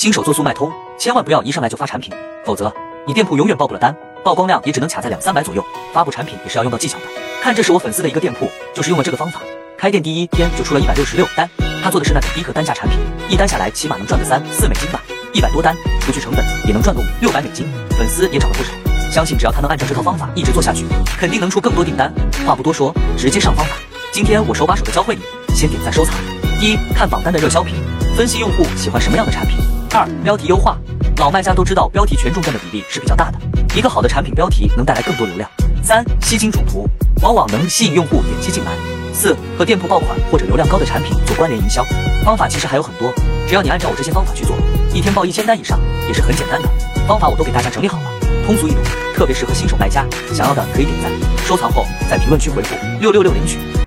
新手做速卖通，千万不要一上来就发产品，否则你店铺永远报不了单，曝光量也只能卡在两三百左右。发布产品也是要用到技巧的。看，这是我粉丝的一个店铺，就是用了这个方法，开店第一天就出了一百六十六单。他做的是那种低客单价产品，一单下来起码能赚个三四美金吧，一百多单，除去成本也能赚个五六百美金，粉丝也涨了不少。相信只要他能按照这套方法一直做下去，肯定能出更多订单。话不多说，直接上方法。今天我手把手的教会你，先点赞收藏。一看榜单的热销品，分析用户喜欢什么样的产品。二标题优化，老卖家都知道标题权重占的比例是比较大的，一个好的产品标题能带来更多流量。三吸睛主图，往往能吸引用户点击进来。四和店铺爆款或者流量高的产品做关联营销，方法其实还有很多，只要你按照我这些方法去做，一天爆一千单以上也是很简单的。方法我都给大家整理好了，通俗易懂，特别适合新手卖家。想要的可以点赞收藏后，在评论区回复六六六领取。